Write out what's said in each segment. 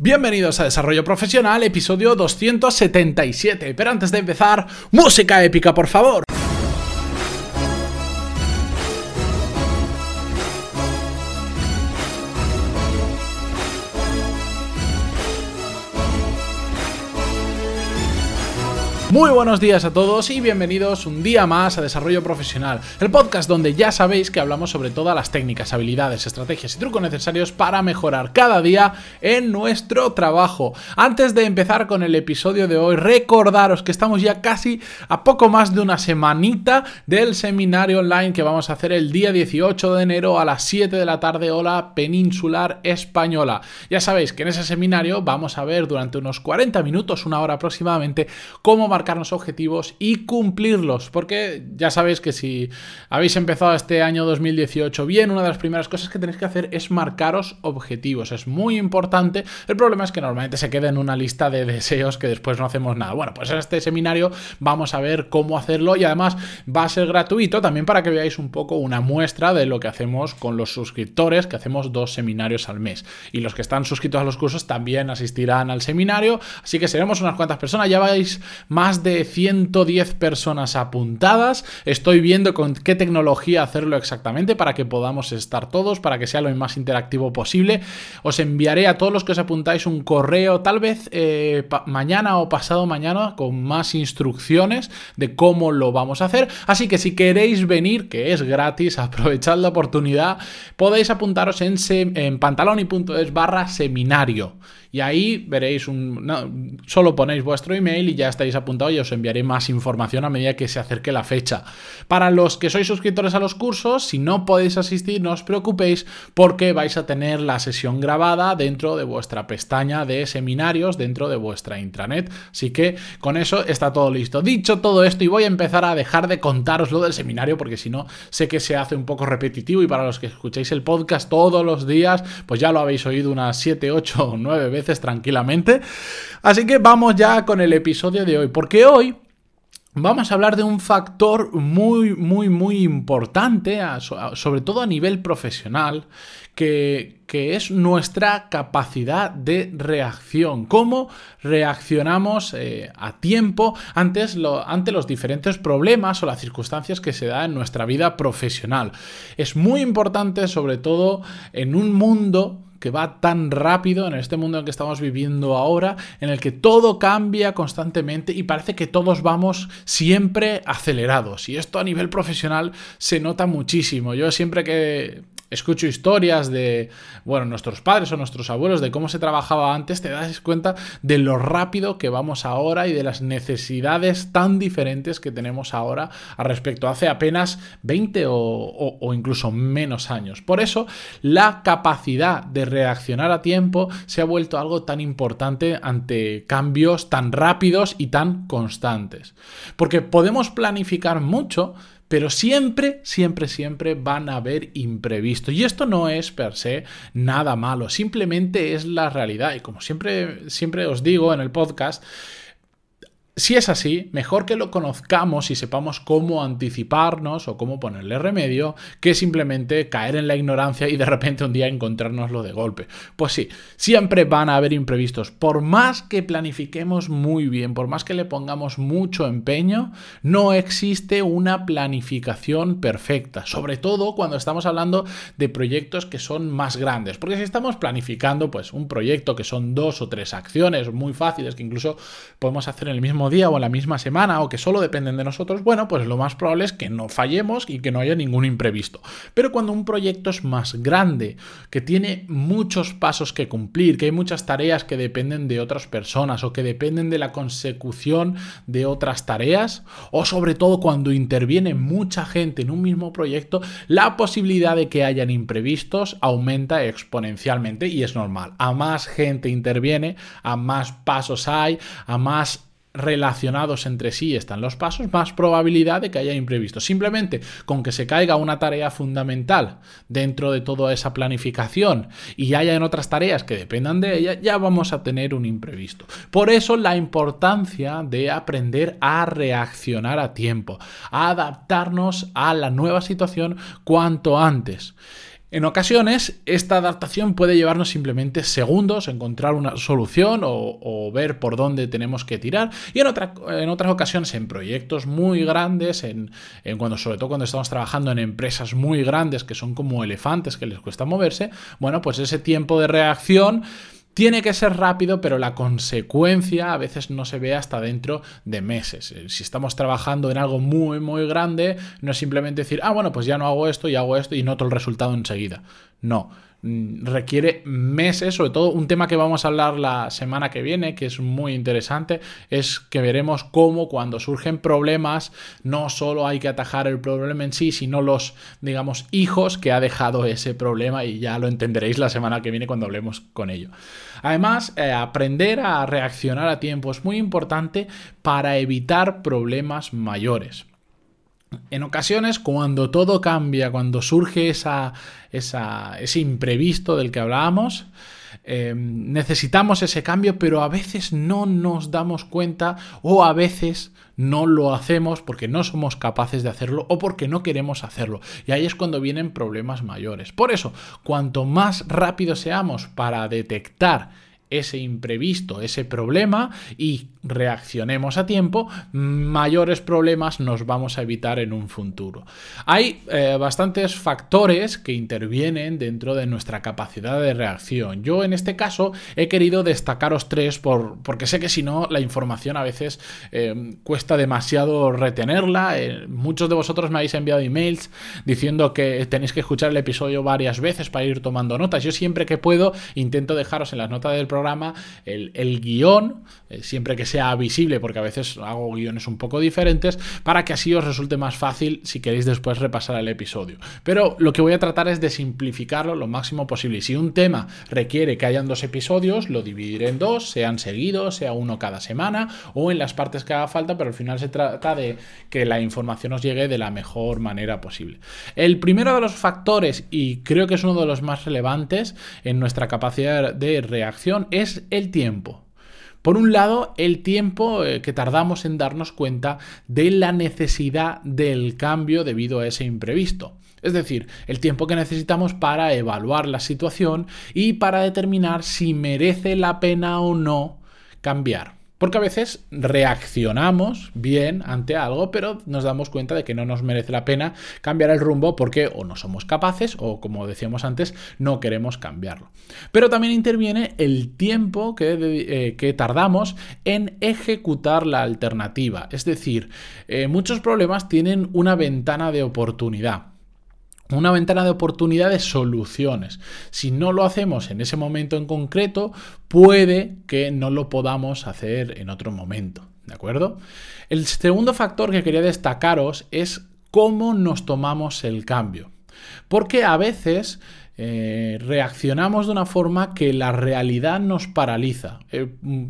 Bienvenidos a Desarrollo Profesional, episodio 277. Pero antes de empezar, música épica, por favor. Muy buenos días a todos y bienvenidos un día más a Desarrollo Profesional, el podcast donde ya sabéis que hablamos sobre todas las técnicas, habilidades, estrategias y trucos necesarios para mejorar cada día en nuestro trabajo. Antes de empezar con el episodio de hoy, recordaros que estamos ya casi a poco más de una semanita del seminario online que vamos a hacer el día 18 de enero a las 7 de la tarde hora peninsular española. Ya sabéis que en ese seminario vamos a ver durante unos 40 minutos, una hora aproximadamente, cómo marcarnos objetivos y cumplirlos, porque ya sabéis que si habéis empezado este año 2018 bien, una de las primeras cosas que tenéis que hacer es marcaros objetivos, es muy importante, el problema es que normalmente se queda en una lista de deseos que después no hacemos nada. Bueno, pues en este seminario vamos a ver cómo hacerlo y además va a ser gratuito también para que veáis un poco una muestra de lo que hacemos con los suscriptores, que hacemos dos seminarios al mes. Y los que están suscritos a los cursos también asistirán al seminario, así que seremos unas cuantas personas, ya vais más de 110 personas apuntadas. Estoy viendo con qué tecnología hacerlo exactamente para que podamos estar todos, para que sea lo más interactivo posible. Os enviaré a todos los que os apuntáis un correo, tal vez eh, mañana o pasado mañana, con más instrucciones de cómo lo vamos a hacer. Así que si queréis venir, que es gratis, aprovechad la oportunidad, podéis apuntaros en, en pantaloni.es barra seminario y ahí veréis un... solo ponéis vuestro email y ya estáis apuntados y os enviaré más información a medida que se acerque la fecha. Para los que sois suscriptores a los cursos, si no podéis asistir, no os preocupéis porque vais a tener la sesión grabada dentro de vuestra pestaña de seminarios, dentro de vuestra intranet. Así que con eso está todo listo. Dicho todo esto, y voy a empezar a dejar de contaros lo del seminario porque si no, sé que se hace un poco repetitivo y para los que escucháis el podcast todos los días, pues ya lo habéis oído unas 7, 8 o 9 veces tranquilamente. Así que vamos ya con el episodio de hoy, porque hoy Vamos a hablar de un factor muy, muy, muy importante, sobre todo a nivel profesional, que, es nuestra capacidad de reacción. Cómo reaccionamos eh, a tiempo antes ante los diferentes problemas o las circunstancias que se dan en nuestra vida profesional. Es muy importante, sobre todo en un mundo que va tan rápido en este mundo en que estamos viviendo ahora, en el que todo cambia constantemente y parece que todos vamos siempre acelerados. Y esto a nivel profesional se nota muchísimo. Yo siempre que escucho historias de, bueno, nuestros padres o nuestros abuelos, de cómo se trabajaba antes, te das cuenta de lo rápido que vamos ahora y de las necesidades tan diferentes que tenemos ahora a respecto hace apenas 20 o, o incluso menos años. Por eso, la capacidad de reaccionar a tiempo se ha vuelto algo tan importante ante cambios tan rápidos y tan constantes. Porque podemos planificar mucho, pero siempre, siempre, siempre van a haber imprevistos. Y esto no es per se nada malo, simplemente es la realidad. Y como siempre, siempre os digo en el podcast, si es así, mejor que lo conozcamos y sepamos cómo anticiparnos o cómo ponerle remedio que simplemente caer en la ignorancia y de repente un día encontrárnoslo de golpe. Pues sí, siempre van a haber imprevistos. Por más que planifiquemos muy bien, por más que le pongamos mucho empeño, no existe una planificación perfecta. Sobre todo cuando estamos hablando de proyectos que son más grandes. Porque si estamos planificando pues un proyecto que son dos o tres acciones muy fáciles que incluso podemos hacer en el mismo día o en la misma semana o que solo dependen de nosotros, bueno, pues lo más probable es que no fallemos y que no haya ningún imprevisto. Pero cuando un proyecto es más grande, que tiene muchos pasos que cumplir, que hay muchas tareas que dependen de otras personas o que dependen de la consecución de otras tareas, o sobre todo cuando interviene mucha gente en un mismo proyecto, la posibilidad de que hayan imprevistos aumenta exponencialmente y es normal. A más gente interviene, a más pasos hay, a más relacionados entre sí están los pasos, más probabilidad de que haya imprevistos. Simplemente con que se caiga una tarea fundamental dentro de toda esa planificación y haya en otras tareas que dependan de ella, ya vamos a tener un imprevisto. Por eso la importancia de aprender a reaccionar a tiempo, a adaptarnos a la nueva situación cuanto antes. En ocasiones, esta adaptación puede llevarnos simplemente segundos, encontrar una solución o, ver por dónde tenemos que tirar. Y en, en otras ocasiones, en proyectos muy grandes, en, cuando, sobre todo cuando estamos trabajando en empresas muy grandes que son como elefantes que les cuesta moverse, bueno, pues ese tiempo de reacción tiene que ser rápido, pero la consecuencia a veces no se ve hasta dentro de meses. Eh, si estamos trabajando en algo muy, muy grande, no es simplemente decir, ah, bueno, pues ya no hago esto y hago esto y noto el resultado enseguida. No, requiere meses, sobre todo un tema que vamos a hablar la semana que viene, que es muy interesante, es que veremos cómo cuando surgen problemas no solo hay que atajar el problema en sí, sino los, digamos, hijos que ha dejado ese problema y ya lo entenderéis la semana que viene cuando hablemos con ello. Además, eh, aprender a reaccionar a tiempo es muy importante para evitar problemas mayores. En ocasiones, cuando todo cambia, cuando surge esa, ese imprevisto del que hablábamos, eh, necesitamos ese cambio, pero a veces no nos damos cuenta o a veces no lo hacemos porque no somos capaces de hacerlo o porque no queremos hacerlo. Y ahí es cuando vienen problemas mayores. Por eso, cuanto más rápido seamos para detectar ese imprevisto, ese problema y reaccionemos a tiempo, mayores problemas nos vamos a evitar en un futuro. Hay eh, bastantes factores que intervienen dentro de nuestra capacidad de reacción. Yo en este caso he querido destacaros tres por, porque sé que si no la información a veces eh, cuesta demasiado retenerla. Eh, muchos de vosotros me habéis enviado emails diciendo que tenéis que escuchar el episodio varias veces para ir tomando notas. Yo siempre que puedo intento dejaros en las notas del programa el, el guion, siempre que sea visible, porque a veces hago guiones un poco diferentes, para que así os resulte más fácil si queréis después repasar el episodio. Pero lo que voy a tratar es de simplificarlo lo máximo posible. Y si un tema requiere que hayan dos episodios, lo dividiré en dos, sean seguidos, sea uno cada semana o en las partes que haga falta, pero al final se trata de que la información os llegue de la mejor manera posible. El primero de los factores, y creo que es uno de los más relevantes en nuestra capacidad de reacción, es el tiempo. Por un lado, el tiempo eh, que tardamos en darnos cuenta de la necesidad del cambio debido a ese imprevisto. Es decir, el tiempo que necesitamos para evaluar la situación y para determinar si merece la pena o no cambiar. Porque a veces reaccionamos bien ante algo, pero nos damos cuenta de que no nos merece la pena cambiar el rumbo porque o no somos capaces o, como decíamos antes, no queremos cambiarlo. Pero también interviene el tiempo que, eh, tardamos en ejecutar la alternativa. Es decir, eh, muchos problemas tienen una ventana de oportunidad una ventana de oportunidad de soluciones. Si no lo hacemos en ese momento en concreto, puede que no lo podamos hacer en otro momento. ¿De acuerdo? El segundo factor que quería destacaros es cómo nos tomamos el cambio. Porque a veces eh, reaccionamos de una forma que la realidad nos paraliza. Eh, mm,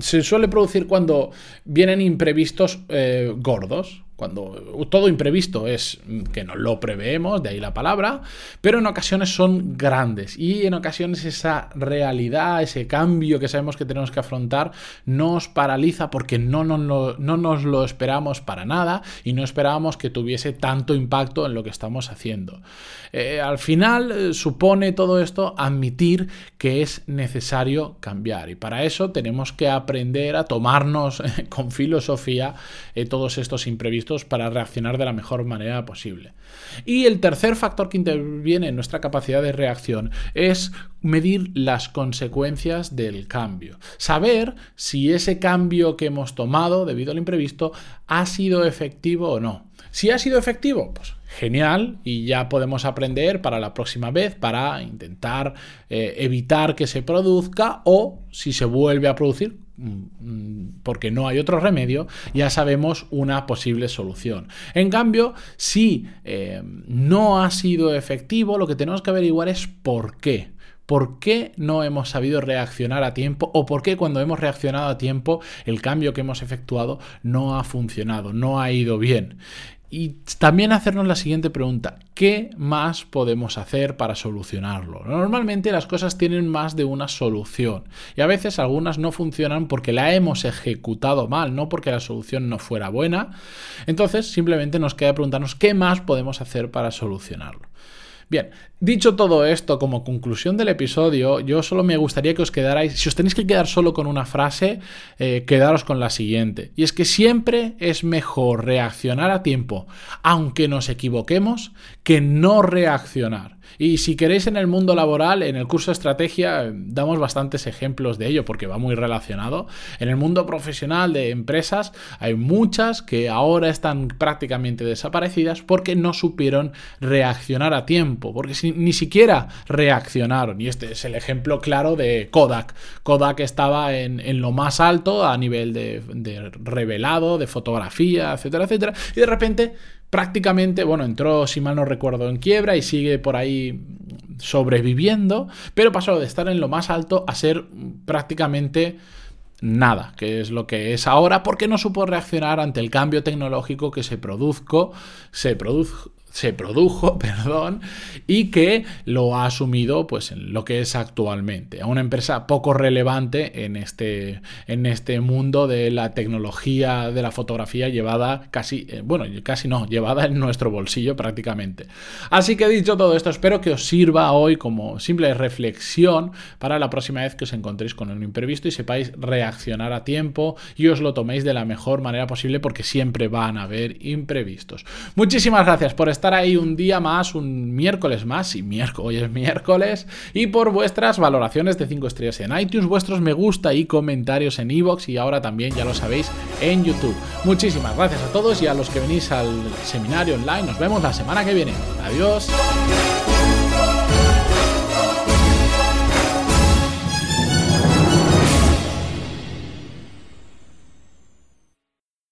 se suele producir cuando vienen imprevistos eh, gordos, cuando todo imprevisto es que no lo preveemos, de ahí la palabra, pero en ocasiones son grandes y en ocasiones esa realidad, ese cambio que sabemos que tenemos que afrontar, nos paraliza porque no, no, no nos lo esperamos para nada y no esperábamos que tuviese tanto impacto en lo que estamos haciendo. Eh, al final eh, supone todo esto admitir que es necesario cambiar y para eso tenemos que aprender a tomarnos con filosofía eh, todos estos imprevistos para reaccionar de la mejor manera posible. Y el tercer factor que interviene en nuestra capacidad de reacción es medir las consecuencias del cambio. Saber si ese cambio que hemos tomado debido al imprevisto ha sido efectivo o no. Si ha sido efectivo, pues genial y ya podemos aprender para la próxima vez para intentar eh, evitar que se produzca o si se vuelve a producir porque no hay otro remedio, ya sabemos una posible solución. En cambio, si eh, no ha sido efectivo, lo que tenemos que averiguar es por qué. ¿Por qué no hemos sabido reaccionar a tiempo o por qué cuando hemos reaccionado a tiempo el cambio que hemos efectuado no ha funcionado, no ha ido bien? Y también hacernos la siguiente pregunta, ¿qué más podemos hacer para solucionarlo? Normalmente las cosas tienen más de una solución y a veces algunas no funcionan porque la hemos ejecutado mal, no porque la solución no fuera buena. Entonces simplemente nos queda preguntarnos qué más podemos hacer para solucionarlo. Bien, Dicho todo esto, como conclusión del episodio, yo solo me gustaría que os quedarais, si os tenéis que quedar solo con una frase, eh, quedaros con la siguiente. Y es que siempre es mejor reaccionar a tiempo, aunque nos equivoquemos, que no reaccionar. Y si queréis en el mundo laboral, en el curso de estrategia damos bastantes ejemplos de ello porque va muy relacionado. En el mundo profesional de empresas hay muchas que ahora están prácticamente desaparecidas porque no supieron reaccionar a tiempo, porque ni siquiera reaccionaron. Y este es el ejemplo claro de Kodak. Kodak estaba en, lo más alto a nivel de, revelado, de fotografía, etcétera, etcétera. Y de repente prácticamente, bueno, entró, si mal no recuerdo, en quiebra y sigue por ahí sobreviviendo, pero pasó de estar en lo más alto a ser prácticamente nada, que es lo que es ahora, porque no supo reaccionar ante el cambio tecnológico que se produjo, se produjo se produjo, perdón, y que lo ha asumido pues en lo que es actualmente. A una empresa poco relevante en este, en este mundo de la tecnología de la fotografía llevada casi, eh, bueno, casi no, llevada en nuestro bolsillo prácticamente. Así que dicho todo esto, espero que os sirva hoy como simple reflexión para la próxima vez que os encontréis con un imprevisto y sepáis reaccionar a tiempo y os lo toméis de la mejor manera posible porque siempre van a haber imprevistos. Muchísimas gracias por estar estar ahí un día más, un miércoles más, y miércoles, hoy es miércoles, y por vuestras valoraciones de 5 estrellas en iTunes, vuestros me gusta y comentarios en iVoox y ahora también, ya lo sabéis, en YouTube. Muchísimas gracias a todos y a los que venís al seminario online. Nos vemos la semana que viene. Adiós.